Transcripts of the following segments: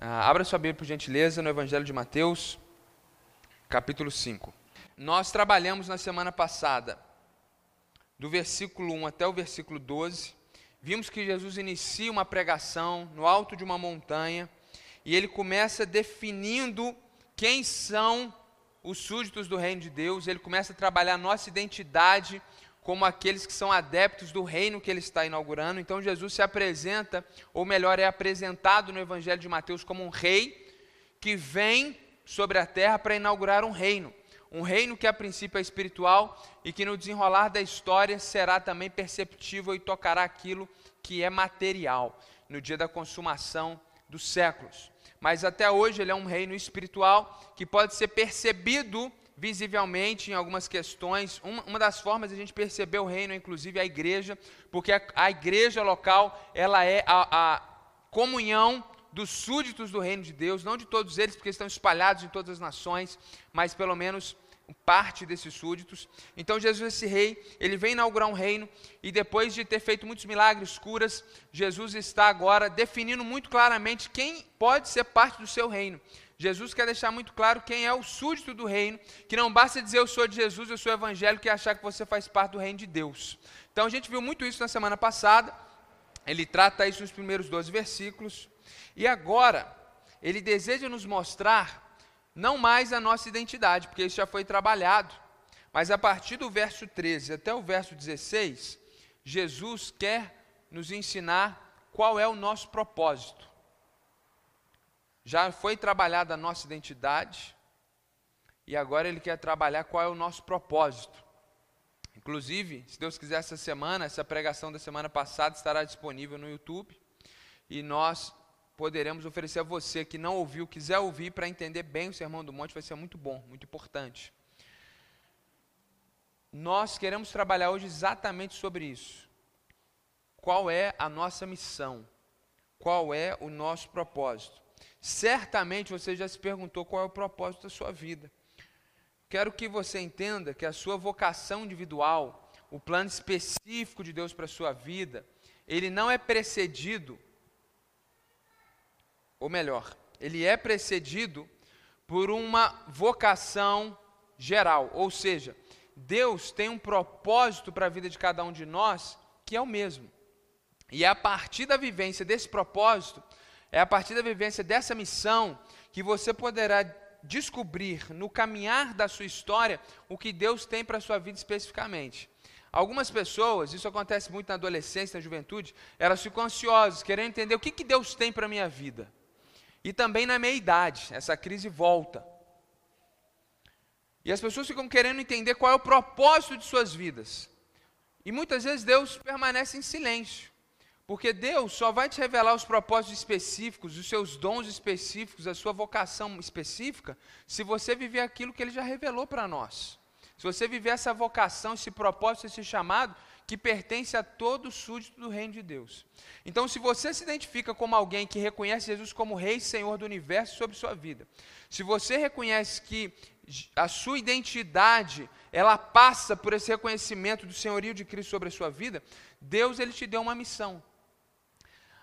Ah, abra sua Bíblia, por gentileza, no Evangelho de Mateus, capítulo 5. Nós trabalhamos na semana passada, do versículo 1 até o versículo 12. Vimos que Jesus inicia uma pregação no alto de uma montanha e ele começa definindo quem são os súditos do reino de Deus, ele começa a trabalhar a nossa identidade como aqueles que são adeptos do reino que ele está inaugurando. Então Jesus se apresenta, ou melhor, é apresentado no Evangelho de Mateus como um rei que vem sobre a terra para inaugurar um reino. Um reino que a princípio é espiritual e que no desenrolar da história será também perceptível e tocará aquilo que é material no dia da consumação dos séculos. Mas até hoje ele é um reino espiritual que pode ser percebido visivelmente em algumas questões. Uma, uma, das formas de a gente perceber o reino, inclusive, é a igreja, porque a, a igreja local ela é a, a, comunhão dos súditos do reino de Deus, não de todos eles, porque estão espalhados em todas as nações, mas pelo menos parte desses súditos. Então Jesus, esse rei, ele vem inaugurar um reino e depois de ter feito muitos milagres, curas, Jesus está agora definindo muito claramente quem pode ser parte do seu reino. Jesus quer deixar muito claro quem é o súdito do reino, que não basta dizer eu sou de Jesus, eu sou evangélico e achar que você faz parte do reino de Deus. Então a gente viu muito isso na semana passada, ele trata isso nos primeiros 12 versículos, e agora ele deseja nos mostrar não mais a nossa identidade, porque isso já foi trabalhado, mas a partir do verso 13 até o verso 16, Jesus quer nos ensinar qual é o nosso propósito já foi trabalhada a nossa identidade e agora Ele quer trabalhar qual é o nosso propósito. Inclusive, se Deus quiser, essa semana, essa pregação da semana passada estará disponível no YouTube e nós poderemos oferecer a você que não ouviu, quiser ouvir para entender bem o Sermão do Monte, vai ser muito bom, muito importante. Nós queremos trabalhar hoje exatamente sobre isso. Qual é a nossa missão? Qual é o nosso propósito? Certamente você já se perguntou qual é o propósito da sua vida. Quero que você entenda que a sua vocação individual, o plano específico de Deus para a sua vida, ele não é precedido, ou melhor, ele é precedido por uma vocação geral, ou seja, Deus tem um propósito para a vida de cada um de nós que é o mesmo. E é a partir da vivência desse propósito é a partir da vivência dessa missão que você poderá descobrir no caminhar da sua história o que Deus tem para a sua vida especificamente. Algumas pessoas, isso acontece muito na adolescência, na juventude, elas ficam ansiosas, querendo entender o que, que Deus tem para a minha vida. E também na meia idade, essa crise volta. E as pessoas ficam querendo entender qual é o propósito de suas vidas. E muitas vezes Deus permanece em silêncio. Porque Deus só vai te revelar os propósitos específicos, os seus dons específicos, a sua vocação específica, se você viver aquilo que Ele já revelou para nós. Se você viver essa vocação, esse propósito, esse chamado, que pertence a todo súdito do reino de Deus. Então, se você se identifica como alguém que reconhece Jesus como Rei e Senhor do universo sobre sua vida, se você reconhece que a sua identidade ela passa por esse reconhecimento do senhorio de Cristo sobre a sua vida, Deus ele te deu uma missão.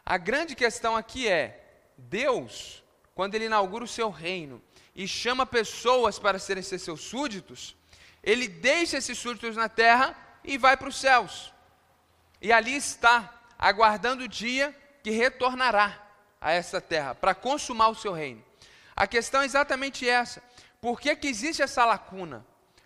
A grande questão aqui é: Deus, quando Ele inaugura o seu reino e chama pessoas para serem seus súditos, Ele deixa esses súditos na terra e vai para os céus. E ali está, aguardando o dia que retornará a essa terra para consumar o seu reino. A questão é exatamente essa: por que, que existe essa lacuna?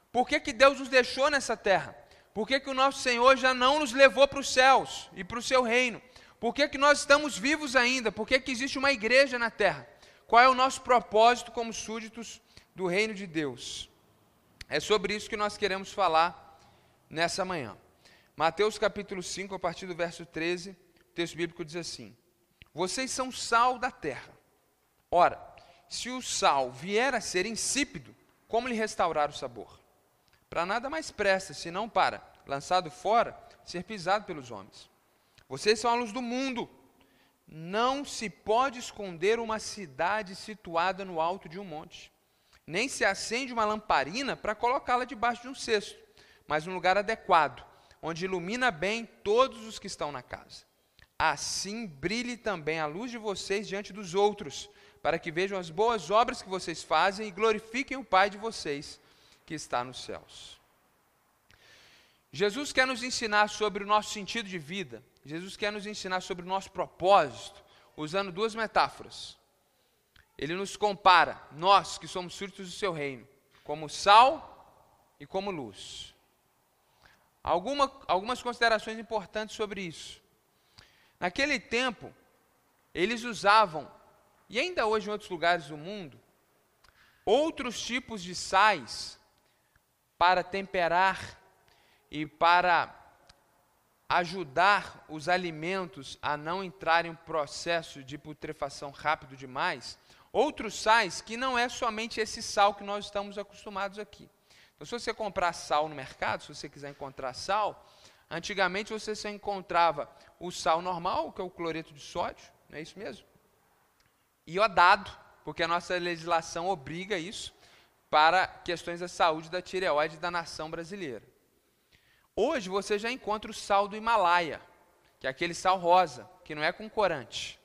Por que, que Deus nos deixou nessa terra? Por que, que o nosso Senhor já não nos levou para os céus e para o seu reino? Por que, que nós estamos vivos ainda? Por que, que existe uma igreja na terra? Qual é o nosso propósito como súditos do reino de Deus? É sobre isso que nós queremos falar nessa manhã. Mateus capítulo 5, a partir do verso 13, o texto bíblico diz assim: Vocês são sal da terra. Ora, se o sal vier a ser insípido, como lhe restaurar o sabor? Para nada mais presta, senão para, lançado fora, ser pisado pelos homens. Vocês são a luz do mundo. Não se pode esconder uma cidade situada no alto de um monte. Nem se acende uma lamparina para colocá-la debaixo de um cesto, mas num lugar adequado, onde ilumina bem todos os que estão na casa. Assim brilhe também a luz de vocês diante dos outros, para que vejam as boas obras que vocês fazem e glorifiquem o Pai de vocês que está nos céus. Jesus quer nos ensinar sobre o nosso sentido de vida, Jesus quer nos ensinar sobre o nosso propósito, usando duas metáforas. Ele nos compara, nós que somos súditos do seu reino, como sal e como luz. Alguma, algumas considerações importantes sobre isso. Naquele tempo, eles usavam, e ainda hoje em outros lugares do mundo, outros tipos de sais para temperar e para ajudar os alimentos a não entrarem em processo de putrefação rápido demais, outros sais que não é somente esse sal que nós estamos acostumados aqui. Então, se você comprar sal no mercado, se você quiser encontrar sal, antigamente você só encontrava o sal normal, que é o cloreto de sódio, não é isso mesmo? Iodado, porque a nossa legislação obriga isso para questões da saúde da tireoide da nação brasileira. Hoje você já encontra o sal do Himalaia, que é aquele sal rosa, que não é com corante.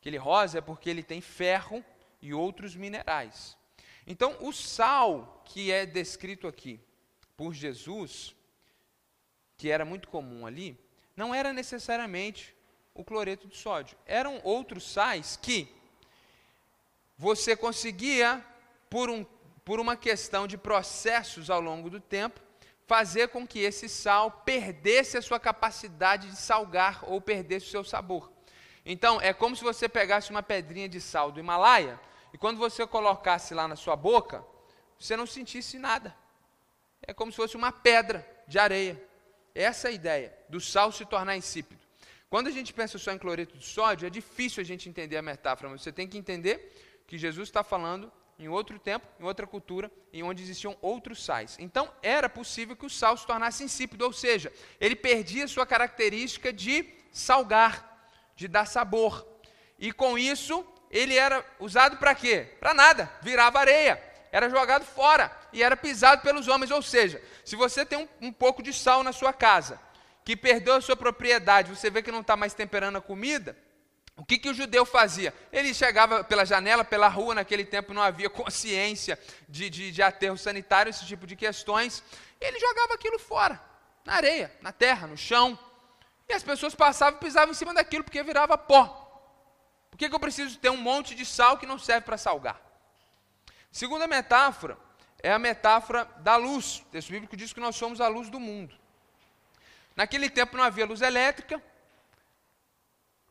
Aquele rosa é porque ele tem ferro e outros minerais. Então, o sal que é descrito aqui por Jesus, que era muito comum ali, não era necessariamente o cloreto de sódio. Eram outros sais que você conseguia, por, um, por uma questão de processos ao longo do tempo, fazer com que esse sal perdesse a sua capacidade de salgar ou perdesse o seu sabor. Então, é como se você pegasse uma pedrinha de sal do Himalaia e quando você colocasse lá na sua boca, você não sentisse nada. É como se fosse uma pedra de areia. Essa é a ideia do sal se tornar insípido. Quando a gente pensa só em cloreto de sódio, é difícil a gente entender a metáfora, mas você tem que entender que Jesus está falando em outro tempo, em outra cultura, em onde existiam outros sais. Então, era possível que o sal se tornasse insípido, ou seja, ele perdia sua característica de salgar, de dar sabor. E com isso, ele era usado para quê? Para nada, virava areia, era jogado fora e era pisado pelos homens. Ou seja, se você tem um, um pouco de sal na sua casa, que perdeu a sua propriedade, você vê que não está mais temperando a comida, o que, que o judeu fazia? Ele chegava pela janela, pela rua, naquele tempo não havia consciência de, de, de aterro sanitário, esse tipo de questões, ele jogava aquilo fora, na areia, na terra, no chão. E as pessoas passavam e pisavam em cima daquilo, porque virava pó. Por que, que eu preciso ter um monte de sal que não serve para salgar? Segunda metáfora é a metáfora da luz. O texto bíblico diz que nós somos a luz do mundo. Naquele tempo não havia luz elétrica,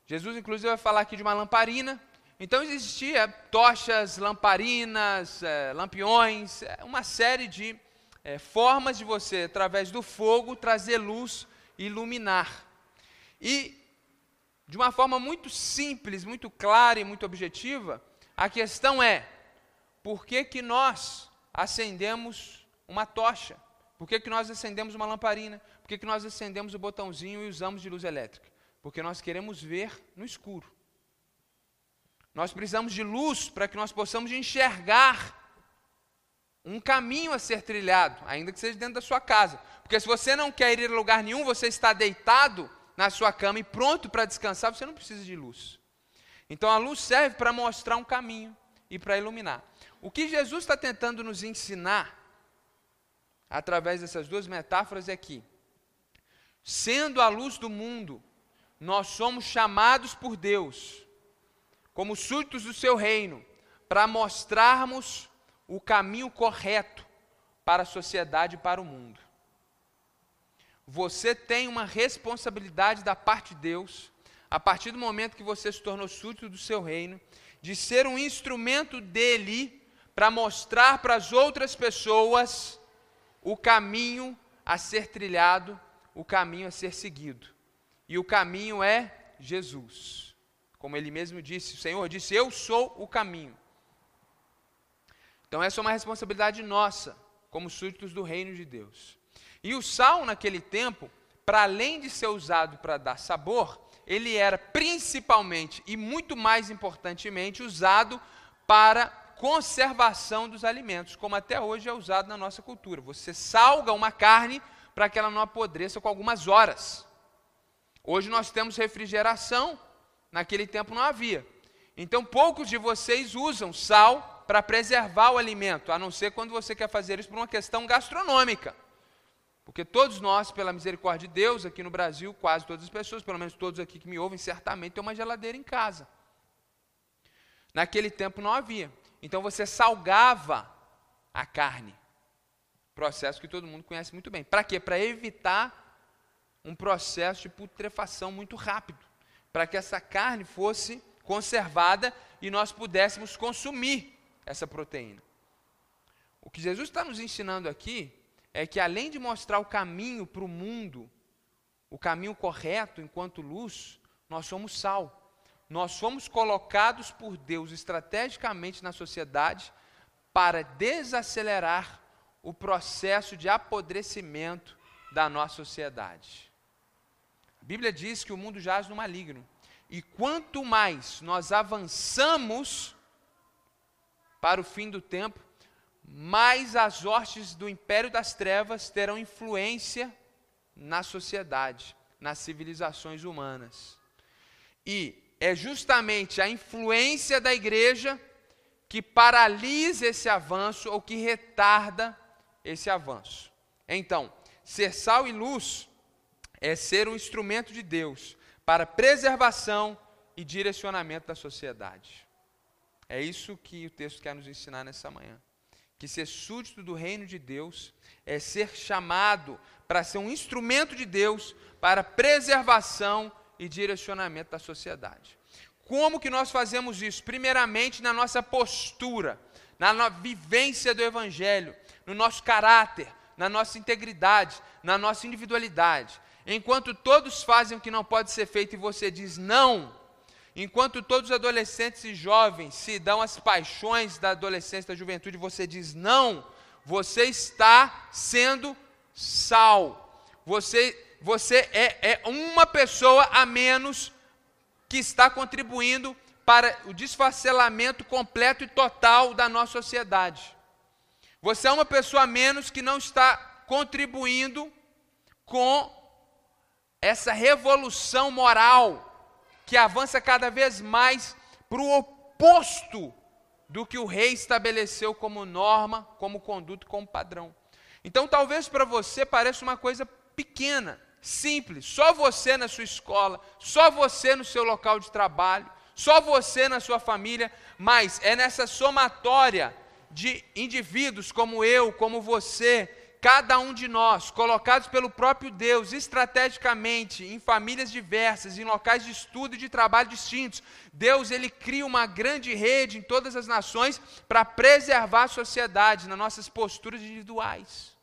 Jesus, inclusive, vai falar aqui de uma lamparina. Então, existia tochas, lamparinas, é, lampiões, é, uma série de é, formas de você, através do fogo, trazer luz e iluminar. E, de uma forma muito simples, muito clara e muito objetiva, a questão é: por que, que nós acendemos uma tocha? Por que, que nós acendemos uma lamparina? Por que, que nós acendemos o botãozinho e usamos de luz elétrica? Porque nós queremos ver no escuro. Nós precisamos de luz para que nós possamos enxergar um caminho a ser trilhado, ainda que seja dentro da sua casa. Porque se você não quer ir a lugar nenhum, você está deitado na sua cama e pronto para descansar, você não precisa de luz. Então a luz serve para mostrar um caminho e para iluminar. O que Jesus está tentando nos ensinar, através dessas duas metáforas, é que, sendo a luz do mundo, nós somos chamados por Deus, como súditos do seu reino, para mostrarmos o caminho correto para a sociedade e para o mundo. Você tem uma responsabilidade da parte de Deus, a partir do momento que você se tornou súdito do seu reino, de ser um instrumento dele para mostrar para as outras pessoas o caminho a ser trilhado, o caminho a ser seguido. E o caminho é Jesus. Como ele mesmo disse, o Senhor disse: Eu sou o caminho. Então, essa é uma responsabilidade nossa, como súditos do reino de Deus. E o sal, naquele tempo, para além de ser usado para dar sabor, ele era principalmente e muito mais importantemente usado para conservação dos alimentos, como até hoje é usado na nossa cultura. Você salga uma carne para que ela não apodreça com algumas horas. Hoje nós temos refrigeração, naquele tempo não havia. Então, poucos de vocês usam sal para preservar o alimento, a não ser quando você quer fazer isso por uma questão gastronômica. Porque todos nós, pela misericórdia de Deus, aqui no Brasil, quase todas as pessoas, pelo menos todos aqui que me ouvem, certamente têm uma geladeira em casa. Naquele tempo não havia. Então você salgava a carne. Processo que todo mundo conhece muito bem. Para quê? Para evitar um processo de putrefação muito rápido. Para que essa carne fosse conservada e nós pudéssemos consumir essa proteína. O que Jesus está nos ensinando aqui é que, além de mostrar o caminho para o mundo, o caminho correto enquanto luz, nós somos sal. Nós fomos colocados por Deus estrategicamente na sociedade para desacelerar o processo de apodrecimento da nossa sociedade. A Bíblia diz que o mundo jaz no maligno. E quanto mais nós avançamos para o fim do tempo, mais as hostes do império das trevas terão influência na sociedade, nas civilizações humanas. E é justamente a influência da igreja que paralisa esse avanço ou que retarda esse avanço. Então, ser sal e luz é ser um instrumento de Deus para preservação e direcionamento da sociedade. É isso que o texto quer nos ensinar nessa manhã. Que ser súdito do reino de Deus é ser chamado para ser um instrumento de Deus para preservação e direcionamento da sociedade. Como que nós fazemos isso? Primeiramente, na nossa postura, na vivência do Evangelho, no nosso caráter, na nossa integridade, na nossa individualidade. Enquanto todos fazem o que não pode ser feito e você diz não, enquanto todos os adolescentes e jovens se dão as paixões da adolescência, da juventude, você diz não, você está sendo sal. Você, você é, é uma pessoa a menos que está contribuindo para o desfacelamento completo e total da nossa sociedade. Você é uma pessoa a menos que não está contribuindo com essa revolução moral que avança cada vez mais para o oposto do que o rei estabeleceu como norma, como conduta, como padrão. Então, talvez para você pareça uma coisa pequena, simples, só você na sua escola, só você no seu local de trabalho, só você na sua família, mas é nessa somatória de indivíduos como eu, como você, cada um de nós, colocados pelo próprio Deus estrategicamente em famílias diversas, em locais de estudo e de trabalho distintos, Deus ele cria uma grande rede em todas as nações para preservar a sociedade nas nossas posturas individuais.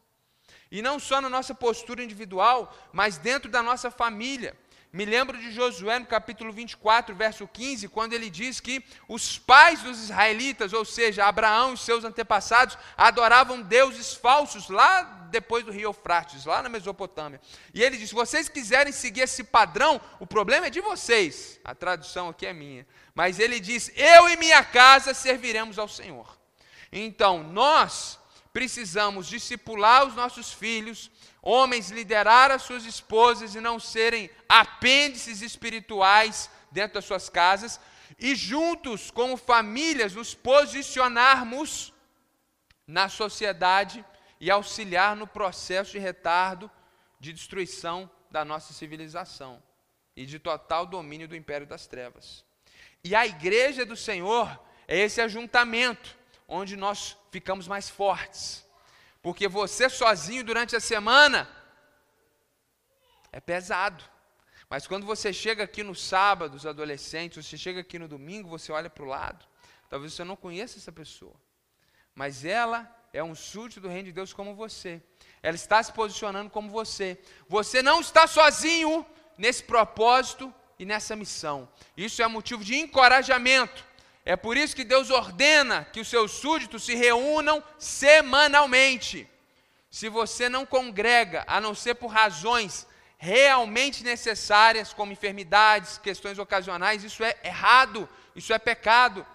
E não só na nossa postura individual, mas dentro da nossa família. Me lembro de Josué no capítulo 24, verso 15, quando ele diz que os pais dos israelitas, ou seja, Abraão e seus antepassados, adoravam deuses falsos lá depois do rio Eufrates, lá na Mesopotâmia. E ele diz: se vocês quiserem seguir esse padrão, o problema é de vocês. A tradução aqui é minha. Mas ele diz: eu e minha casa serviremos ao Senhor. Então, nós precisamos discipular os nossos filhos, homens liderar as suas esposas e não serem apêndices espirituais dentro das suas casas, e juntos, como famílias, nos posicionarmos na sociedade e auxiliar no processo de retardo de destruição da nossa civilização e de total domínio do império das trevas. E a igreja do Senhor é esse ajuntamento onde nós ficamos mais fortes, porque você sozinho durante a semana é pesado. Mas quando você chega aqui no sábado, os adolescentes, você chega aqui no domingo, você olha para o lado. Talvez você não conheça essa pessoa. Mas ela é um súdito do reino de Deus como você. Ela está se posicionando como você. Você não está sozinho nesse propósito e nessa missão. Isso é motivo de encorajamento. É por isso que Deus ordena que os seus súditos se reúnam semanalmente. Se você não congrega, a não ser por razões realmente necessárias, como enfermidades, questões ocasionais, isso é errado, isso é pecado.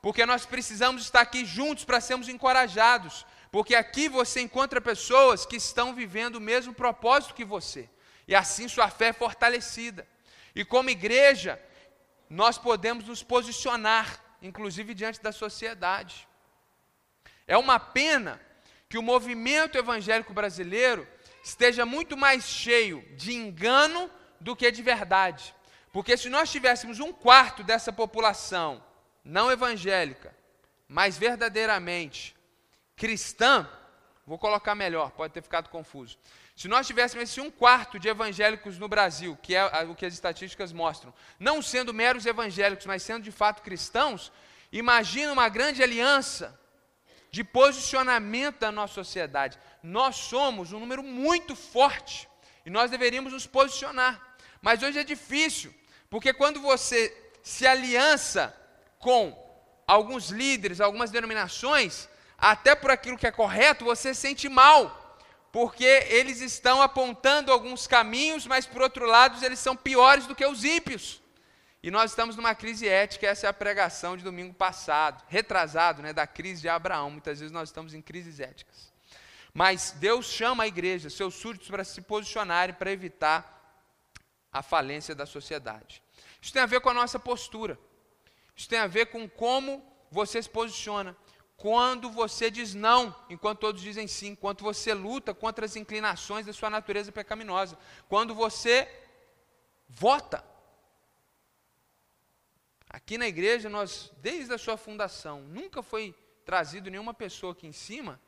Porque nós precisamos estar aqui juntos para sermos encorajados. Porque aqui você encontra pessoas que estão vivendo o mesmo propósito que você. E assim sua fé é fortalecida. E como igreja, nós podemos nos posicionar, inclusive diante da sociedade. É uma pena que o movimento evangélico brasileiro esteja muito mais cheio de engano do que de verdade. Porque se nós tivéssemos um quarto dessa população não evangélica, mas verdadeiramente cristã, vou colocar melhor, pode ter ficado confuso. Se nós tivéssemos esse um quarto de evangélicos no Brasil, que é o que as estatísticas mostram, não sendo meros evangélicos, mas sendo de fato cristãos, imagina uma grande aliança de posicionamento da nossa sociedade. Nós somos um número muito forte e nós deveríamos nos posicionar. Mas hoje é difícil, porque quando você se aliança com alguns líderes, algumas denominações, até por aquilo que é correto, você se sente mal porque eles estão apontando alguns caminhos, mas por outro lado eles são piores do que os ímpios. E nós estamos numa crise ética, essa é a pregação de domingo passado, retrasado, né, da crise de Abraão. Muitas vezes nós estamos em crises éticas. Mas Deus chama a igreja, seus súditos, para se posicionarem para evitar a falência da sociedade. Isso tem a ver com a nossa postura. Isso tem a ver com como você se posiciona quando você diz não, enquanto todos dizem sim, enquanto você luta contra as inclinações da sua natureza pecaminosa, quando você vota. Aqui na igreja, nós, desde a sua fundação, nunca foi trazido nenhuma pessoa aqui em cima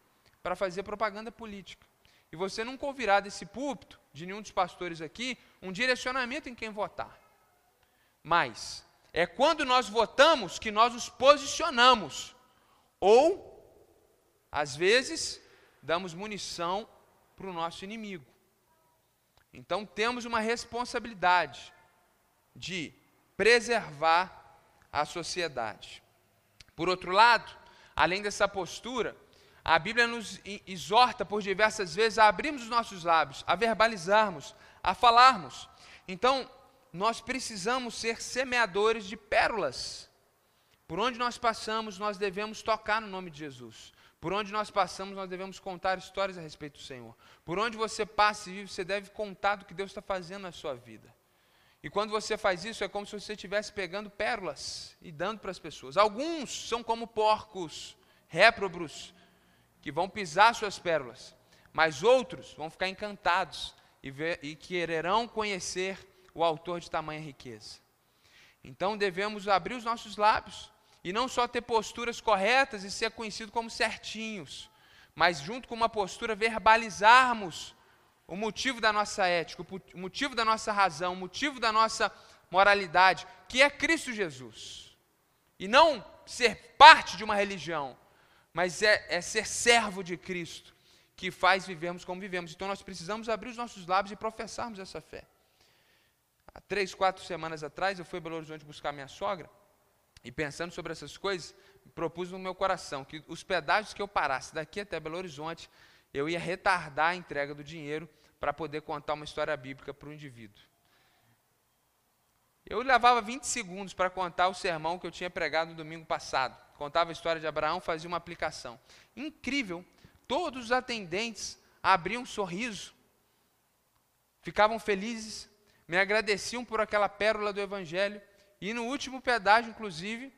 para fazer propaganda política. E você nunca ouvirá desse púlpito, de nenhum dos pastores aqui, um direcionamento em quem votar. Mas é quando nós votamos que nós nos posicionamos ou, às vezes, damos munição para o nosso inimigo. Então, temos uma responsabilidade de preservar a sociedade. Por outro lado, além dessa postura, a Bíblia nos exorta por diversas vezes a abrirmos os nossos lábios, a verbalizarmos, a falarmos. Então, nós precisamos ser semeadores de pérolas por onde nós passamos, nós devemos tocar no nome de Jesus. Por onde nós passamos, nós devemos contar histórias a respeito do Senhor. Por onde você passa e vive, você deve contar do que Deus está fazendo na sua vida. E quando você faz isso, é como se você estivesse pegando pérolas e dando para as pessoas. Alguns são como porcos, réprobos, que vão pisar suas pérolas. Mas outros vão ficar encantados e, ver, e quererão conhecer o autor de tamanha riqueza. Então devemos abrir os nossos lábios e não só ter posturas corretas e ser conhecido como certinhos, mas junto com uma postura verbalizarmos o motivo da nossa ética, o motivo da nossa razão, o motivo da nossa moralidade, que é Cristo Jesus. E não ser parte de uma religião, mas é, é ser servo de Cristo, que faz vivermos como vivemos. Então nós precisamos abrir os nossos lábios e professarmos essa fé. Há três, quatro semanas atrás, eu fui a Belo Horizonte buscar minha sogra, e pensando sobre essas coisas, propus no meu coração que os pedágios que eu parasse daqui até Belo Horizonte, eu ia retardar a entrega do dinheiro para poder contar uma história bíblica para o indivíduo. Eu levava 20 segundos para contar o sermão que eu tinha pregado no domingo passado. Contava a história de Abraão, fazia uma aplicação. Incrível, todos os atendentes abriam um sorriso, ficavam felizes, me agradeciam por aquela pérola do Evangelho e no último pedágio, inclusive,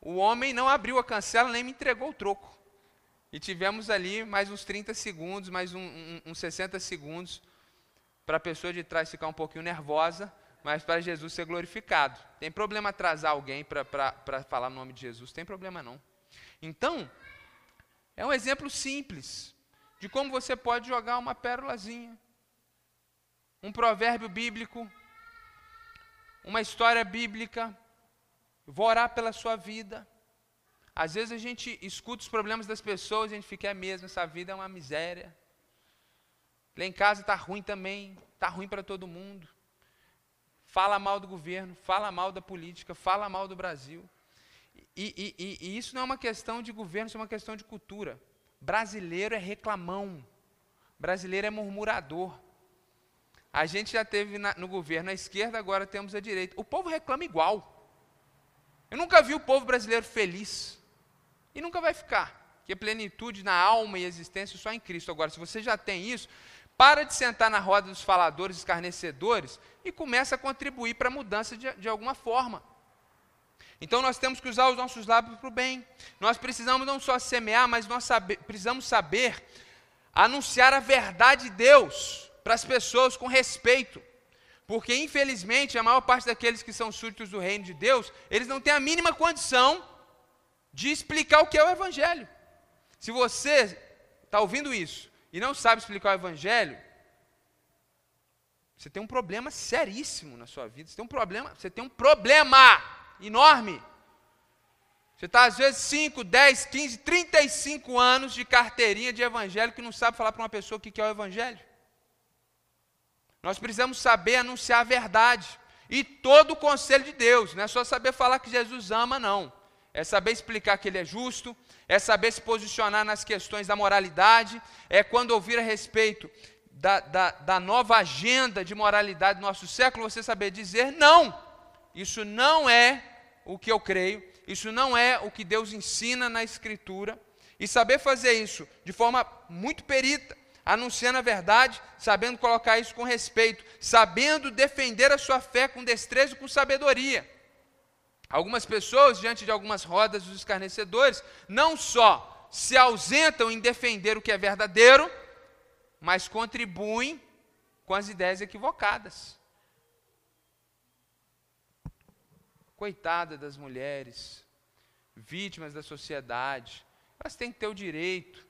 o homem não abriu a cancela nem me entregou o troco. E tivemos ali mais uns 30 segundos, mais um, um, uns 60 segundos, para a pessoa de trás ficar um pouquinho nervosa, mas para Jesus ser glorificado. Tem problema atrasar alguém para falar o nome de Jesus? Tem problema não. Então, é um exemplo simples de como você pode jogar uma pérolazinha, um provérbio bíblico, uma história bíblica, vou orar pela sua vida. Às vezes a gente escuta os problemas das pessoas e a gente fica, é mesmo, essa vida é uma miséria. Lá em casa está ruim também, está ruim para todo mundo. Fala mal do governo, fala mal da política, fala mal do Brasil. E, e, e, isso não é uma questão de governo, isso é uma questão de cultura. Brasileiro é reclamão, brasileiro é murmurador. A gente já teve na, no governo a esquerda, agora temos a direita. O povo reclama igual. Eu nunca vi o povo brasileiro feliz. E nunca vai ficar. Que a plenitude na alma e existência só em Cristo. Agora, se você já tem isso, para de sentar na roda dos faladores escarnecedores e começa a contribuir para a mudança de, de alguma forma. Então nós temos que usar os nossos lábios para o bem. Nós precisamos não só semear, mas nós precisamos saber anunciar a verdade de Deus para as pessoas com respeito. Porque, infelizmente, a maior parte daqueles que são súditos do reino de Deus, eles não têm a mínima condição de explicar o que é o Evangelho. Se você está ouvindo isso e não sabe explicar o Evangelho, você tem um problema seríssimo na sua vida. Você tem um problema, você tem um problema enorme. Você está, às vezes, 5, 10, 15, 35 anos de carteirinha de evangelho que não sabe falar para uma pessoa o que é o evangelho. Nós precisamos saber anunciar a verdade. E todo o conselho de Deus, não é só saber falar que Jesus ama, não. É saber explicar que Ele é justo, é saber se posicionar nas questões da moralidade, é quando ouvir a respeito da, da, da nova agenda de moralidade do nosso século, você saber dizer não. Isso não é o que eu creio, isso não é o que Deus ensina na Escritura. E saber fazer isso de forma muito perita, anunciando a verdade, sabendo colocar isso com respeito, sabendo defender a sua fé com destreza e com sabedoria. Algumas pessoas, diante de algumas rodas dos escarnecedores, não só se ausentam em defender o que é verdadeiro, mas contribuem com as ideias equivocadas. Coitada das mulheres, vítimas da sociedade, elas têm que ter o direito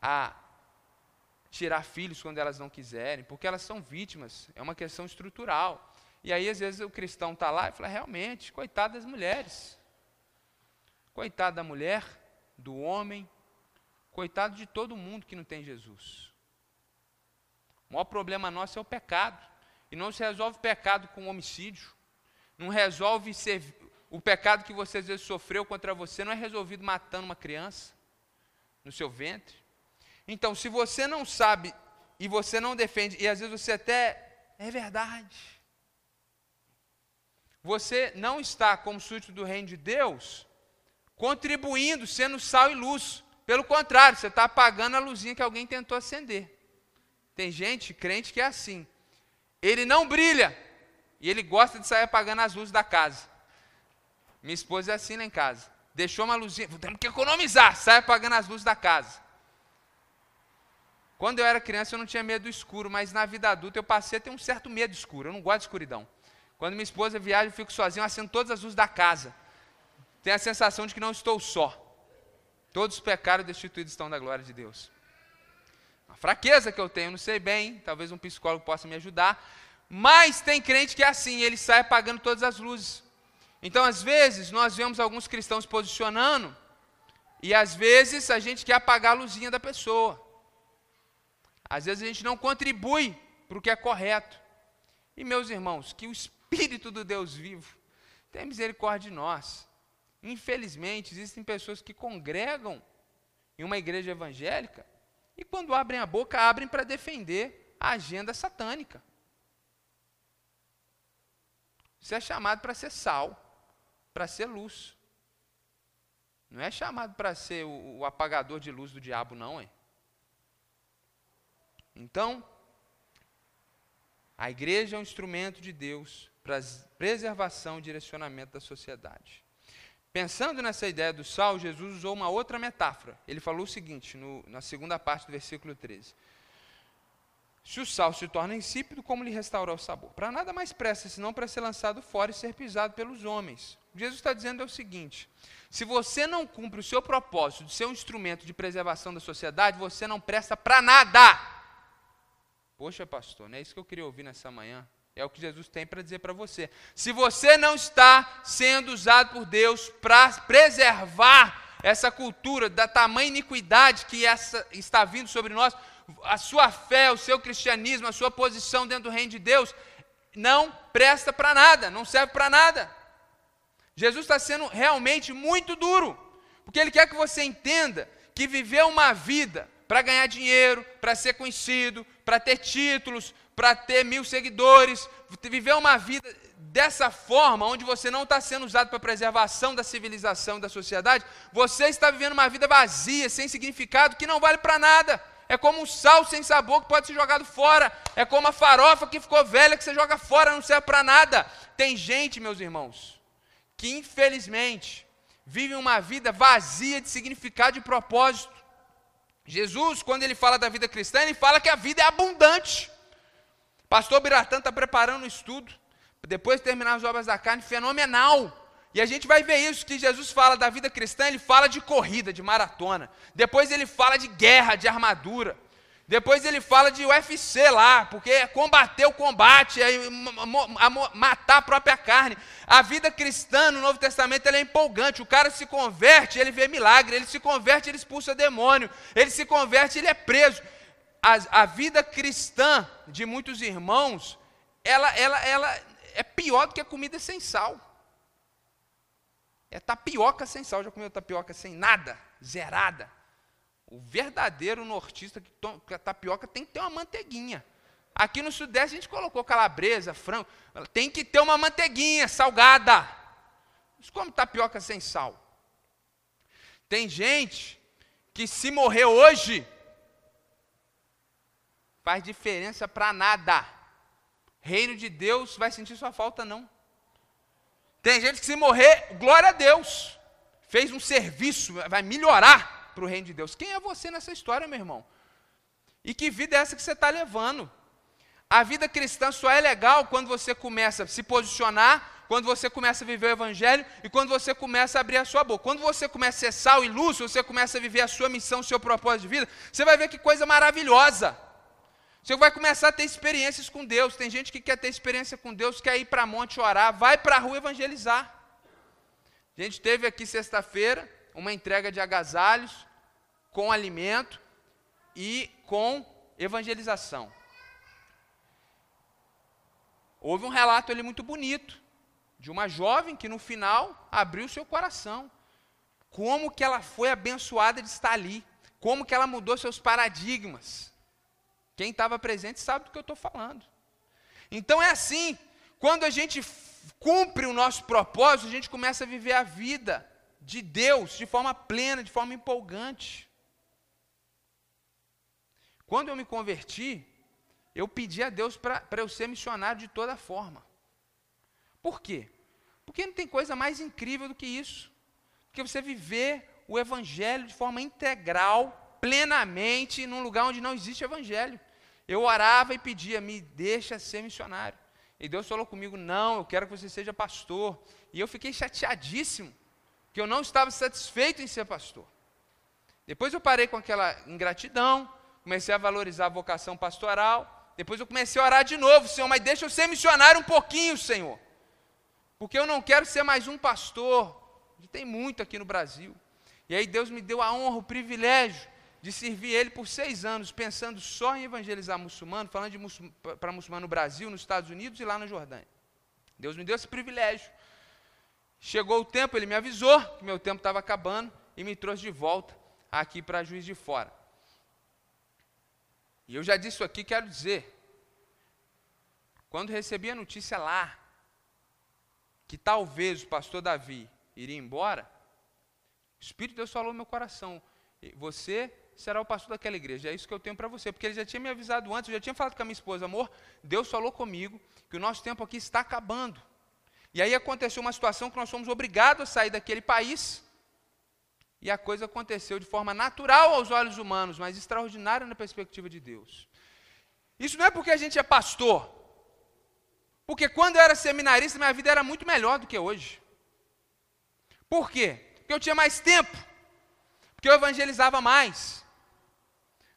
a tirar filhos quando elas não quiserem, porque elas são vítimas, é uma questão estrutural. E aí, às vezes, o cristão está lá e fala: realmente, coitado das mulheres, coitado da mulher, do homem, coitado de todo mundo que não tem Jesus. O maior problema nosso é o pecado. E não se resolve pecado com homicídio, não resolve ser, o pecado que você às vezes sofreu contra você não é resolvido matando uma criança no seu ventre. Então, se você não sabe e você não defende, e às vezes você até é verdade. Você não está como súdito do reino de Deus, contribuindo, sendo sal e luz. Pelo contrário, você está apagando a luzinha que alguém tentou acender. Tem gente, crente, que é assim. Ele não brilha, e ele gosta de sair apagando as luzes da casa. Minha esposa é assim lá em casa. Deixou uma luzinha, temos que economizar, sai apagando as luzes da casa. Quando eu era criança eu não tinha medo do escuro, mas na vida adulta eu passei a ter um certo medo escuro. Eu não gosto de escuridão. Quando minha esposa viaja, eu fico sozinho, acendo todas as luzes da casa. Tenho a sensação de que não estou só. Todos os pecados destituídos estão da glória de Deus. Uma fraqueza que eu tenho, não sei bem, talvez um psicólogo possa me ajudar, mas tem crente que é assim, ele sai apagando todas as luzes. Então, às vezes, nós vemos alguns cristãos posicionando, e às vezes a gente quer apagar a luzinha da pessoa. Às vezes a gente não contribui para o que é correto. E, meus irmãos, que o Espírito do Deus vivo tenha misericórdia de nós. Infelizmente, existem pessoas que congregam em uma igreja evangélica e, quando abrem a boca, abrem para defender a agenda satânica. Você é chamado para ser sal, para ser luz. Não é chamado para ser o, o, apagador de luz do diabo, não, hein? Então, a igreja é um instrumento de Deus para preservação e direcionamento da sociedade. Pensando nessa ideia do sal, Jesus usou uma outra metáfora. Ele falou o seguinte, no, na segunda parte do versículo 13. Se o sal se torna insípido, como lhe restaurar o sabor? Para nada mais presta, senão para ser lançado fora e ser pisado pelos homens. O que Jesus está dizendo é o seguinte: se você não cumpre o seu propósito de ser um instrumento de preservação da sociedade, você não presta para nada. Poxa, pastor, não é isso que eu queria ouvir nessa manhã. É o que Jesus tem para dizer para você. Se você não está sendo usado por Deus para preservar essa cultura da tamanha iniquidade que essa está vindo sobre nós, a sua fé, o seu cristianismo, a sua posição dentro do reino de Deus, não presta para nada, não serve para nada. Jesus está sendo realmente muito duro, porque Ele quer que você entenda que viver uma vida para ganhar dinheiro, para ser conhecido, para ter títulos, para ter mil seguidores, viver uma vida dessa forma, onde você não está sendo usado para a preservação da civilização e da sociedade, você está vivendo uma vida vazia, sem significado, que não vale para nada. É como um sal sem sabor que pode ser jogado fora. É como a farofa que ficou velha que você joga fora, não serve para nada. Tem gente, meus irmãos, que infelizmente vivem uma vida vazia de significado e propósito. Jesus, quando ele fala da vida cristã, ele fala que a vida é abundante. Pastor Biratã está preparando um estudo, depois de terminar as obras da carne, fenomenal. E a gente vai ver isso, que Jesus fala da vida cristã, ele fala de corrida, de maratona. Depois ele fala de guerra, de armadura. Depois ele fala de UFC lá, porque é combater o combate, é matar a própria carne. A vida cristã no Novo Testamento é empolgante. O cara se converte, ele vê milagre. Ele se converte, ele expulsa demônio. Ele se converte, ele é preso. A, a vida cristã de muitos irmãos, ela, ela, ela é pior do que a comida sem sal. É tapioca sem sal. Já comeu tapioca sem nada? Zerada. O verdadeiro nortista que, toma, que a tapioca tem que ter uma manteiguinha. Aqui no Sudeste a gente colocou calabresa, frango. Tem que ter uma manteiguinha salgada. Mas como tapioca sem sal? Tem gente que se morrer hoje, faz diferença para nada. Reino de Deus vai sentir sua falta, não. Tem gente que se morrer, glória a Deus. Fez um serviço, vai melhorar para o reino de Deus. Quem é você nessa história, meu irmão? E que vida é essa que você está levando? A vida cristã só é legal quando você começa a se posicionar, quando você começa a viver o Evangelho e quando você começa a abrir a sua boca. Quando você começa a ser sal e luz, você começa a viver a sua missão, o seu propósito de vida, você vai ver que coisa maravilhosa. Você vai começar a ter experiências com Deus. Tem gente que quer ter experiência com Deus, quer ir para monte orar, vai para a rua evangelizar. A gente teve aqui sexta-feira uma entrega de agasalhos com alimento e com evangelização. Houve um relato ali muito bonito de uma jovem que no final abriu seu coração. Como que ela foi abençoada de estar ali, como que ela mudou seus paradigmas. Quem estava presente sabe do que eu estou falando. Então é assim, quando a gente cumpre o nosso propósito, a gente começa a viver a vida de Deus de forma plena, de forma empolgante. Quando eu me converti, eu pedi a Deus para eu ser missionário de toda forma. Por quê? Porque não tem coisa mais incrível do que isso. Do que você viver o Evangelho de forma integral, plenamente, num lugar onde não existe Evangelho. Eu orava e pedia, me deixa ser missionário. E Deus falou comigo: não, eu quero que você seja pastor. E eu fiquei chateadíssimo, que eu não estava satisfeito em ser pastor. Depois eu parei com aquela ingratidão, comecei a valorizar a vocação pastoral. Depois eu comecei a orar de novo, Senhor, mas deixa eu ser missionário um pouquinho, Senhor. Porque eu não quero ser mais um pastor. Tem muito aqui no Brasil. E aí Deus me deu a honra, o privilégio de servir Ele por seis anos, pensando só em evangelizar muçulmano, falando para muçulmano no Brasil, nos Estados Unidos e lá na Jordânia. Deus me deu esse privilégio. Chegou o tempo, Ele me avisou que meu tempo estava acabando e me trouxe de volta aqui para Juiz de Fora. E eu já disse isso aqui, quero dizer. Quando recebi a notícia lá, que talvez o pastor Davi iria embora, o Espírito de Deus falou no meu coração: você será o pastor daquela igreja. É isso que eu tenho para você, porque ele já tinha me avisado antes, eu já tinha falado com a minha esposa, amor, Deus falou comigo que o nosso tempo aqui está acabando. E aí aconteceu uma situação que nós fomos obrigados a sair daquele país e a coisa aconteceu de forma natural aos olhos humanos, mas extraordinária na perspectiva de Deus. Isso não é porque a gente é pastor. Porque quando eu era seminarista, minha vida era muito melhor do que hoje. Por quê? Porque eu tinha mais tempo. Porque eu evangelizava mais.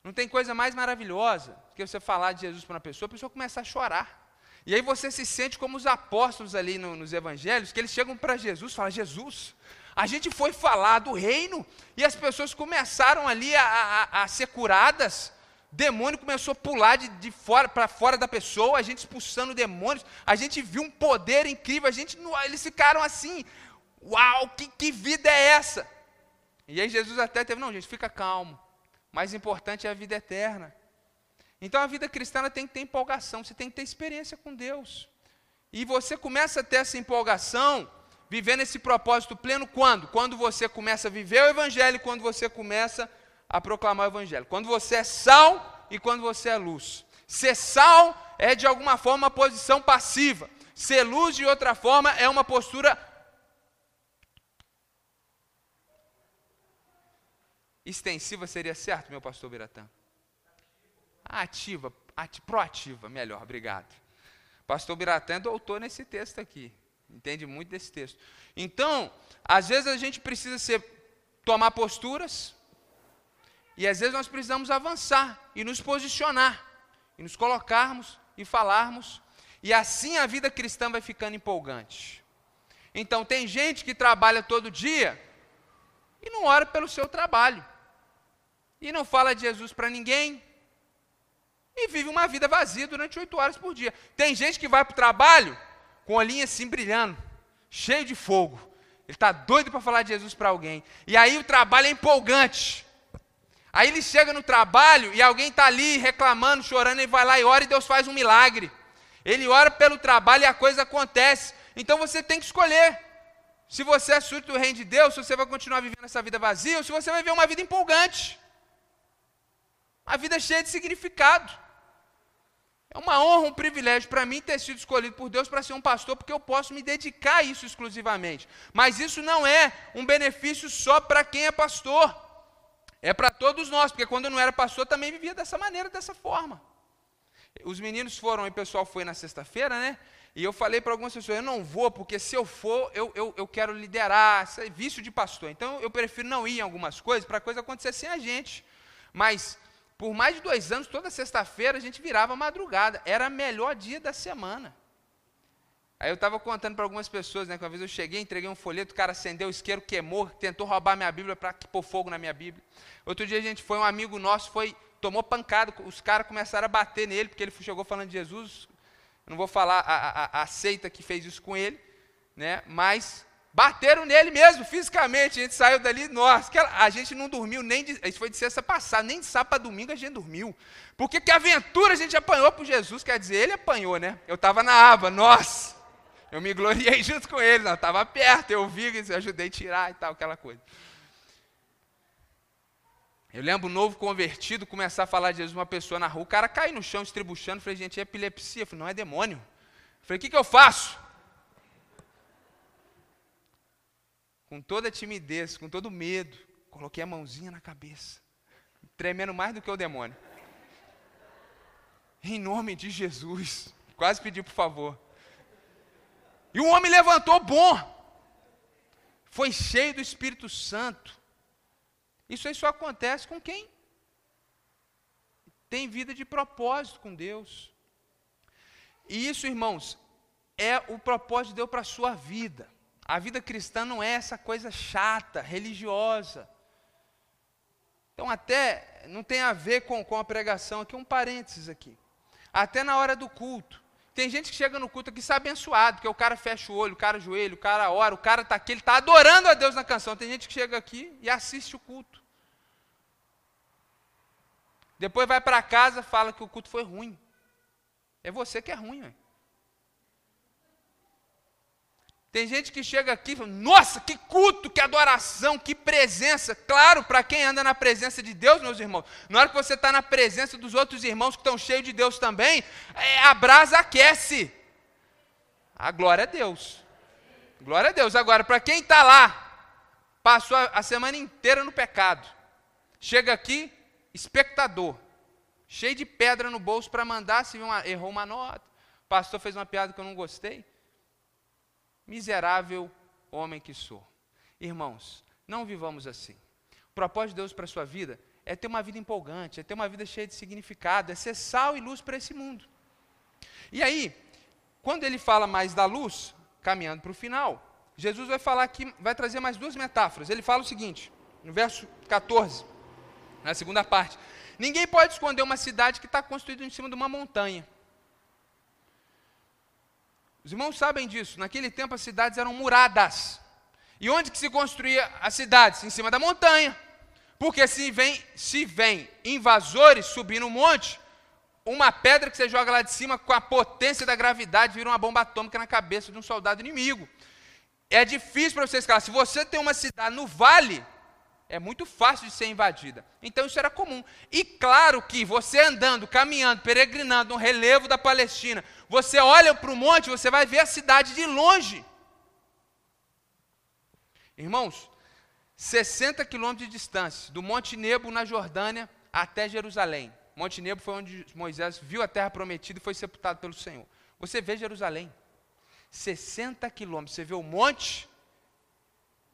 Não tem coisa mais maravilhosa que você falar de Jesus para uma pessoa, a pessoa começa a chorar. E aí você se sente como os apóstolos ali no, nos evangelhos, que eles chegam para Jesus e falam: Jesus, a gente foi falar do reino e as pessoas começaram ali a, a, a ser curadas. Demônio começou a pular de, de fora para fora da pessoa, a gente expulsando demônios. A gente viu um poder incrível. A gente, eles ficaram assim: Uau, que, que vida é essa? E aí Jesus até teve: Não, gente, fica calmo. Mais importante é a vida eterna. Então a vida cristã ela tem que ter empolgação, você tem que ter experiência com Deus. E você começa a ter essa empolgação, vivendo esse propósito pleno quando? Quando você começa a viver o evangelho, quando você começa a proclamar o evangelho. Quando você é sal e quando você é luz. Ser sal é de alguma forma uma posição passiva. Ser luz de outra forma é uma postura extensiva seria certo, meu pastor Biratã? Ativa, ati, proativa, melhor, obrigado. Pastor Biratã é doutor nesse texto aqui. Entende muito desse texto. Então, às vezes a gente precisa ser, tomar posturas, e às vezes nós precisamos avançar e nos posicionar, e nos colocarmos e falarmos, e assim a vida cristã vai ficando empolgante. Então, tem gente que trabalha todo dia e não ora pelo seu trabalho, e não fala de Jesus para ninguém, e vive uma vida vazia durante oito horas por dia. Tem gente que vai para o trabalho com o olhinho assim brilhando, cheio de fogo. Ele está doido para falar de Jesus para alguém. E aí o trabalho é empolgante. Aí ele chega no trabalho e alguém está ali reclamando, chorando, ele vai lá e ora e Deus faz um milagre. Ele ora pelo trabalho e a coisa acontece. Então você tem que escolher. Se você é súdito do reino de Deus, se você vai continuar vivendo essa vida vazia, ou se você vai viver uma vida empolgante. Uma vida cheia de significado. É uma honra, um privilégio para mim ter sido escolhido por Deus para ser um pastor, porque eu posso me dedicar a isso exclusivamente. Mas isso não é um benefício só para quem é pastor. É para todos nós, porque quando eu não era pastor também vivia dessa maneira, dessa forma. Os meninos foram, e o pessoal foi na sexta-feira, né? E eu falei para algumas pessoas, eu não vou, porque se eu for, eu, eu, eu quero liderar, isso é vício de pastor. Então eu prefiro não ir em algumas coisas, para a coisa acontecer sem a gente. Mas por mais de dois anos, toda sexta-feira, a gente virava madrugada. Era o melhor dia da semana. Aí eu estava contando para algumas pessoas, né? Que uma vez eu cheguei, entreguei um folheto, o cara acendeu o isqueiro, queimou, tentou roubar minha Bíblia para pôr fogo na minha Bíblia. Outro dia a gente foi, um amigo nosso foi, tomou pancada, os caras começaram a bater nele, porque ele chegou falando de Jesus. Eu não vou falar a, a, a seita que fez isso com ele, né? Mas Bateram nele mesmo, fisicamente. A gente saiu dali, nossa, a gente não dormiu nem de. Isso foi de sexta passada, nem de sábado para domingo a gente dormiu. Porque que aventura a gente apanhou por Jesus, quer dizer, ele apanhou, né? Eu estava na aba, nossa. Eu me gloriei junto com ele, não, estava perto, eu vi, eu ajudei a tirar e tal, aquela coisa. Eu lembro o novo convertido começar a falar de Jesus uma pessoa na rua, o cara cai no chão estribuchando, falei, gente, é epilepsia. Eu falei, não é demônio. Eu falei, o que, que eu faço? Com toda a timidez, com todo medo, coloquei a mãozinha na cabeça, tremendo mais do que o demônio. Em nome de Jesus. Quase pedi por favor. E o homem levantou bom. Foi cheio do Espírito Santo. Isso aí só acontece com quem tem vida de propósito com Deus. E isso, irmãos, é o propósito de Deus para a sua vida. A vida cristã não é essa coisa chata, religiosa. Então, até, não tem a ver com, com a pregação aqui, um parênteses aqui. Até na hora do culto. Tem gente que chega no culto aqui está abençoado, porque o cara fecha o olho, o cara ajoelha, o cara ora, o cara está aqui, ele está adorando a Deus na canção. Tem gente que chega aqui e assiste o culto. Depois vai para casa fala que o culto foi ruim. É você que é ruim, ué. Tem gente que chega aqui e fala, nossa, que culto, que adoração, que presença. Claro, para quem anda na presença de Deus, meus irmãos, na hora que você está na presença dos outros irmãos que estão cheios de Deus também, é, a brasa aquece. A glória a Deus. Glória a Deus. Agora, para quem está lá, passou a, a semana inteira no pecado, chega aqui, espectador, cheio de pedra no bolso para mandar, se uma, errou uma nota, o pastor fez uma piada que eu não gostei. Miserável homem que sou. Irmãos, não vivamos assim. O propósito de Deus para a sua vida é ter uma vida empolgante, é ter uma vida cheia de significado, é ser sal e luz para esse mundo. E aí, quando ele fala mais da luz, caminhando para o final, Jesus vai falar aqui, vai trazer mais duas metáforas. Ele fala o seguinte, no verso 14, na segunda parte: Ninguém pode esconder uma cidade que está construída em cima de uma montanha. Os irmãos sabem disso. Naquele tempo as cidades eram muradas. E onde que se construía as cidades? Em cima da montanha. Porque se vem, se vem invasores subir no monte, uma pedra que você joga lá de cima com a potência da gravidade vira uma bomba atômica na cabeça de um soldado inimigo. É difícil para você escalar. Se você tem uma cidade no vale, é muito fácil de ser invadida. Então isso era comum. E claro que você andando, caminhando, peregrinando no relevo da Palestina, você olha para o monte, você vai ver a cidade de longe. Irmãos, 60 quilômetros de distância, do Monte Nebo, na Jordânia, até Jerusalém. Monte Nebo foi onde Moisés viu a terra prometida e foi sepultado pelo Senhor. Você vê Jerusalém, 60 quilômetros, você vê o monte,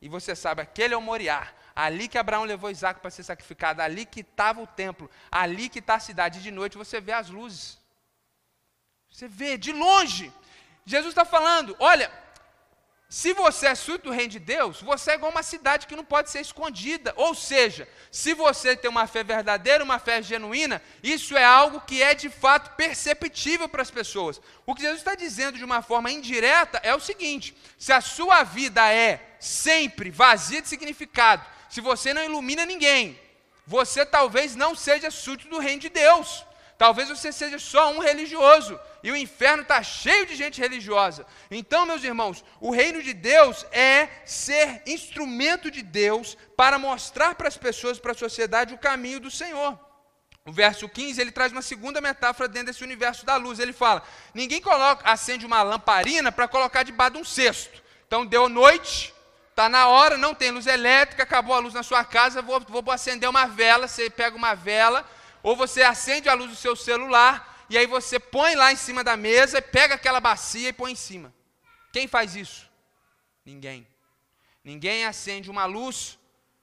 e você sabe, aquele é o Moriá, ali que Abraão levou Isaac para ser sacrificado, ali que estava o templo, ali que está a cidade. De noite você vê as luzes. Você vê de longe. Jesus está falando: olha, se você é súdito do reino de Deus, você é igual uma cidade que não pode ser escondida. Ou seja, se você tem uma fé verdadeira, uma fé genuína, isso é algo que é de fato perceptível para as pessoas. O que Jesus está dizendo de uma forma indireta é o seguinte: se a sua vida é sempre vazia de significado, se você não ilumina ninguém, você talvez não seja súdito do reino de Deus. Talvez você seja só um religioso e o inferno está cheio de gente religiosa. Então, meus irmãos, o reino de Deus é ser instrumento de Deus para mostrar para as pessoas, para a sociedade, o caminho do Senhor. O verso 15, ele traz uma segunda metáfora dentro desse universo da luz. Ele fala: ninguém coloca, acende uma lamparina para colocar debaixo de um cesto. Então, deu noite, está na hora, não tem luz elétrica, acabou a luz na sua casa, vou, vou acender uma vela. Você pega uma vela ou você acende a luz do seu celular e aí você põe lá em cima da mesa, pega aquela bacia e põe em cima. Quem faz isso? Ninguém. Ninguém acende uma luz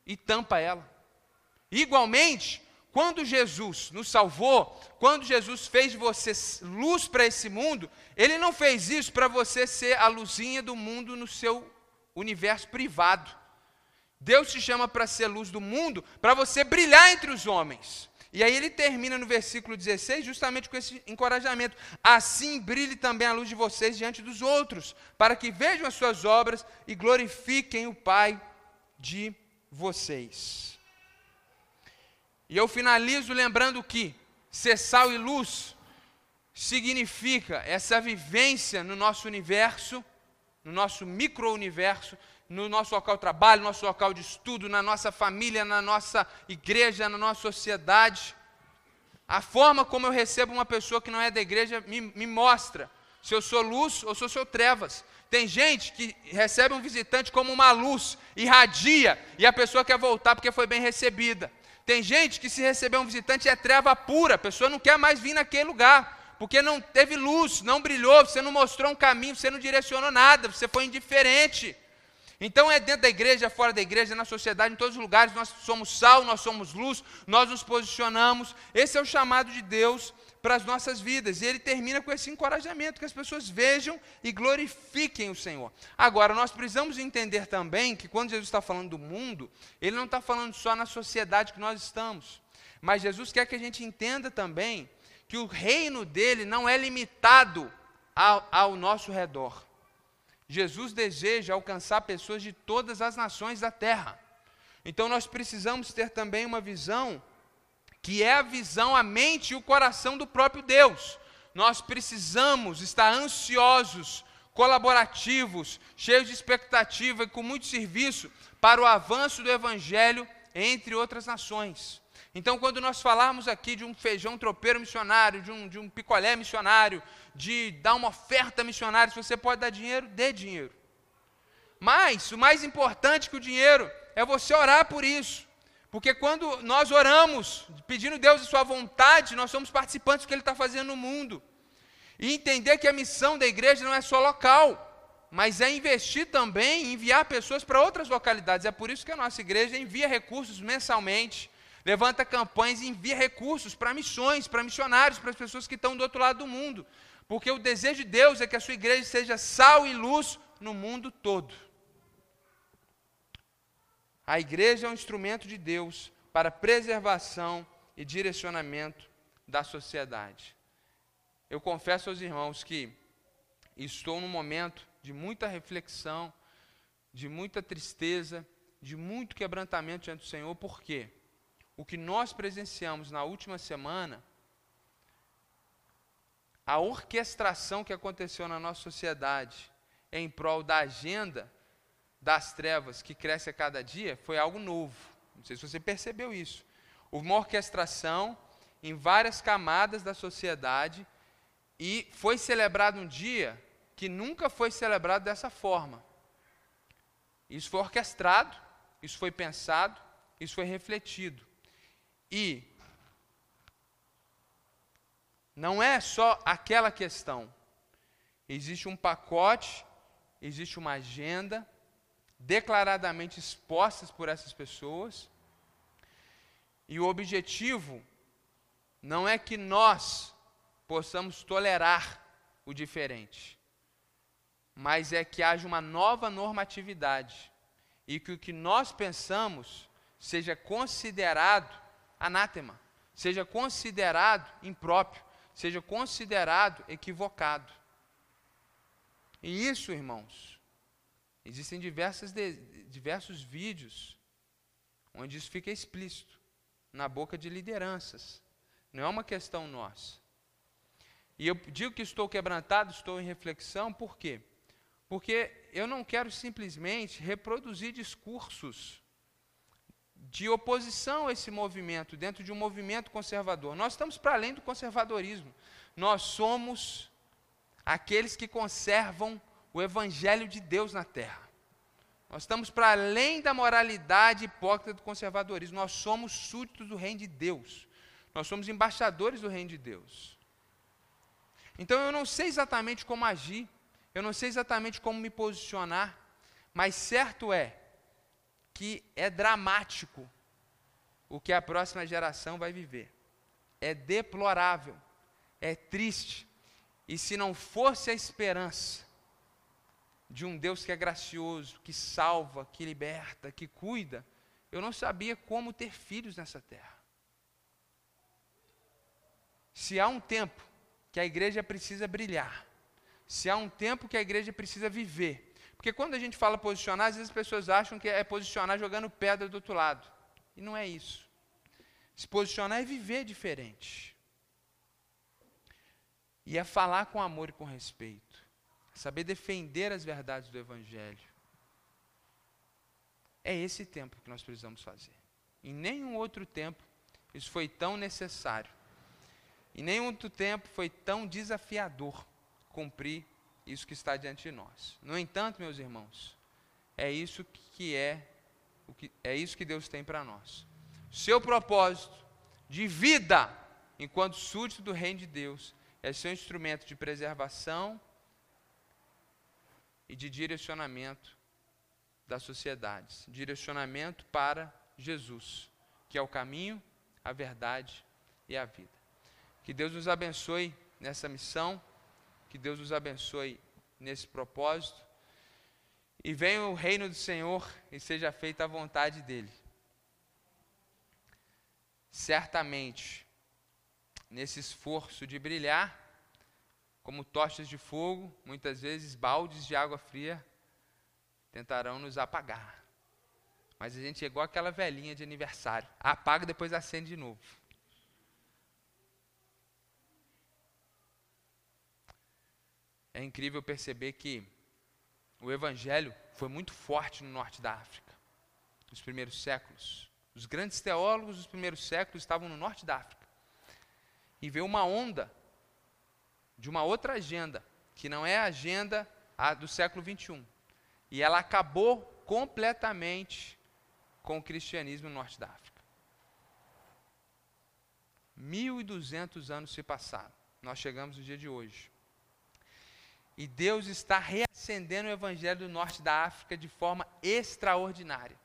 e tampa ela. Igualmente, quando Jesus nos salvou, quando Jesus fez de você luz para esse mundo, ele não fez isso para você ser a luzinha do mundo no seu universo privado. Deus te chama para ser luz do mundo, para você brilhar entre os homens. E aí ele termina no versículo 16 justamente com esse encorajamento. Assim brilhe também a luz de vocês diante dos outros, para que vejam as suas obras e glorifiquem o Pai de vocês. E eu finalizo lembrando que ser sal e luz significa essa vivência no nosso universo, no nosso micro-universo, no nosso local de trabalho, no nosso local de estudo, na nossa família, na nossa igreja, na nossa sociedade. A forma como eu recebo uma pessoa que não é da igreja me, me mostra se eu sou luz ou se eu sou trevas. Tem gente que recebe um visitante como uma luz, irradia, e a pessoa quer voltar porque foi bem recebida. Tem gente que se receber um visitante é treva pura, a pessoa não quer mais vir naquele lugar, porque não teve luz, não brilhou, você não mostrou um caminho, você não direcionou nada, você foi indiferente. Então é dentro da igreja, fora da igreja, na sociedade, em todos os lugares, nós somos sal, nós somos luz, nós nos posicionamos. Esse é o chamado de Deus para as nossas vidas. E ele termina com esse encorajamento, que as pessoas vejam e glorifiquem o Senhor. Agora, nós precisamos entender também que quando Jesus está falando do mundo, ele não está falando só na sociedade que nós estamos. Mas Jesus quer que a gente entenda também que o reino dele não é limitado ao, ao nosso redor. Jesus deseja alcançar pessoas de todas as nações da terra. Então nós precisamos ter também uma visão que é a visão, a mente e o coração do próprio Deus. Nós precisamos estar ansiosos, colaborativos, cheios de expectativa e com muito serviço para o avanço do evangelho entre outras nações. Então, quando nós falarmos aqui de um feijão tropeiro missionário, de um, de um picolé missionário, de dar uma oferta missionária, se você pode dar dinheiro, dê dinheiro. Mas, o mais importante que o dinheiro é você orar por isso. Porque quando nós oramos, pedindo Deus a sua vontade, nós somos participantes do que Ele está fazendo no mundo. E entender que a missão da igreja não é só local, mas é investir também, enviar pessoas para outras localidades. É por isso que a nossa igreja envia recursos mensalmente levanta campanhas e envia recursos para missões, para missionários, para as pessoas que estão do outro lado do mundo. Porque o desejo de Deus é que a sua igreja seja sal e luz no mundo todo. A igreja é um instrumento de Deus para preservação e direcionamento da sociedade. Eu confesso aos irmãos que estou num momento de muita reflexão, de muita tristeza, de muito quebrantamento diante do Senhor, por quê? o que nós presenciamos na última semana, a orquestração que aconteceu na nossa sociedade em prol da agenda das trevas que cresce a cada dia foi algo novo. Não sei se você percebeu isso. Houve uma orquestração em várias camadas da sociedade e foi celebrado um dia que nunca foi celebrado dessa forma. Isso foi orquestrado isso foi pensado, isso foi refletido. E não é só aquela questão. Existe um pacote, existe uma agenda declaradamente expostas por essas pessoas. E o objetivo não é que nós possamos tolerar o diferente, mas é que haja uma nova normatividade e que o que nós pensamos seja considerado anátema, seja considerado impróprio, seja considerado equivocado. E isso, irmãos, existem diversas diversos vídeos onde isso fica explícito na boca de lideranças. Não é uma questão nossa. E eu digo que estou quebrantado, estou em reflexão, por quê? Porque eu não quero simplesmente reproduzir discursos de oposição a esse movimento, dentro de um movimento conservador. Nós estamos para além do conservadorismo. Nós somos aqueles que conservam o evangelho de Deus na terra. Nós estamos para além da moralidade hipócrita do conservadorismo. Nós somos súditos do reino de Deus. Nós somos embaixadores do reino de Deus. Então eu não sei exatamente como agir, eu não sei exatamente como me posicionar, mas certo é que é dramático o que a próxima geração vai viver. É deplorável, é triste. E se não fosse a esperança de um Deus que é gracioso, que salva, que liberta, que cuida, eu não sabia como ter filhos nessa terra. Se há um tempo que a igreja precisa brilhar, se há um tempo que a igreja precisa viver. Porque quando a gente fala posicionar, às vezes as pessoas acham que é posicionar jogando pedra do outro lado. E não é isso. Se posicionar é viver diferente. E é falar com amor e com respeito. É saber defender as verdades do Evangelho. É esse tempo que nós precisamos fazer. Em nenhum outro tempo isso foi tão necessário. Em nenhum outro tempo foi tão desafiador cumprir isso que está diante de nós. No entanto, meus irmãos, é isso que é o que é isso que Deus tem para nós. Seu propósito de vida enquanto súdito do reino de Deus é ser um instrumento de preservação e de direcionamento das sociedades, direcionamento para Jesus, que é o caminho, a verdade e a vida. Que Deus nos abençoe nessa missão. Que Deus nos abençoe nesse propósito. E venha o reino do Senhor e seja feita a vontade dEle. Certamente, nesse esforço de brilhar, como tochas de fogo, muitas vezes baldes de água fria tentarão nos apagar. Mas a gente é igual aquela velhinha de aniversário. Apaga e depois acende de novo. É incrível perceber que o evangelho foi muito forte no norte da África, nos primeiros séculos. Os grandes teólogos dos primeiros séculos estavam no norte da África. E veio uma onda de uma outra agenda, que não é a agenda do século 21. E ela acabou completamente com o cristianismo no norte da África. 1.200 anos se passaram. Nós chegamos no dia de hoje. E Deus está reacendendo o evangelho do norte da África de forma extraordinária.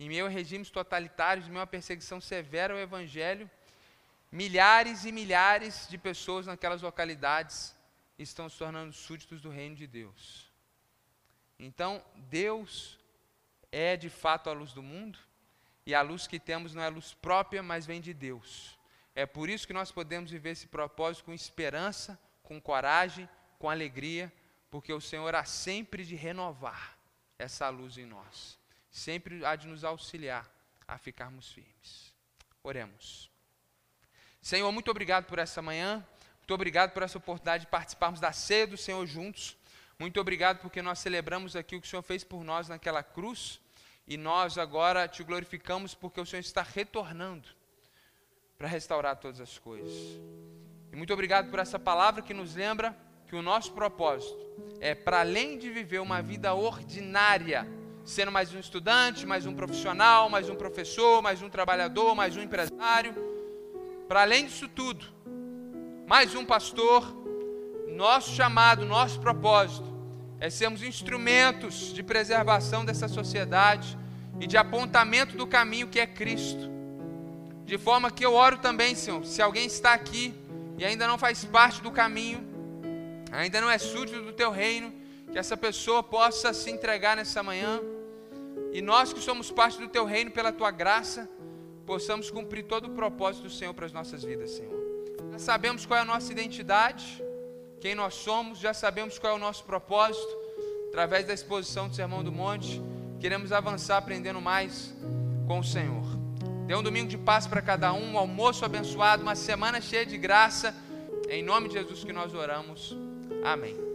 Em meio a regimes totalitários, em meio a perseguição severa ao evangelho, milhares e milhares de pessoas naquelas localidades estão se tornando súditos do reino de Deus. Então, Deus é de fato a luz do mundo, e a luz que temos não é luz própria, mas vem de Deus. É por isso que nós podemos viver esse propósito com esperança, com coragem, com alegria, porque o Senhor há sempre de renovar essa luz em nós, sempre há de nos auxiliar a ficarmos firmes. Oremos. Senhor, muito obrigado por essa manhã, muito obrigado por essa oportunidade de participarmos da ceia do Senhor juntos. Muito obrigado porque nós celebramos aqui o que o Senhor fez por nós naquela cruz e nós agora te glorificamos porque o Senhor está retornando para restaurar todas as coisas. E muito obrigado por essa palavra que nos lembra que o nosso propósito é, para além de viver uma vida ordinária sendo mais um estudante, mais um profissional, mais um professor, mais um trabalhador, mais um empresário. Para além disso tudo, mais um pastor. Nosso chamado, nosso propósito é sermos instrumentos de preservação dessa sociedade e de apontamento do caminho que é Cristo. De forma que eu oro também, Senhor, se alguém está aqui e ainda não faz parte do caminho, ainda não é súdito do teu reino, que essa pessoa possa se entregar nessa manhã e nós que somos parte do teu reino pela tua graça, possamos cumprir todo o propósito do Senhor para as nossas vidas, Senhor. Já sabemos qual é a nossa identidade, quem nós somos, já sabemos qual é o nosso propósito, através da exposição do Sermão do Monte, queremos avançar aprendendo mais com o Senhor. Dê um domingo de paz para cada um, um almoço abençoado, uma semana cheia de graça. É em nome de Jesus que nós oramos. Amém.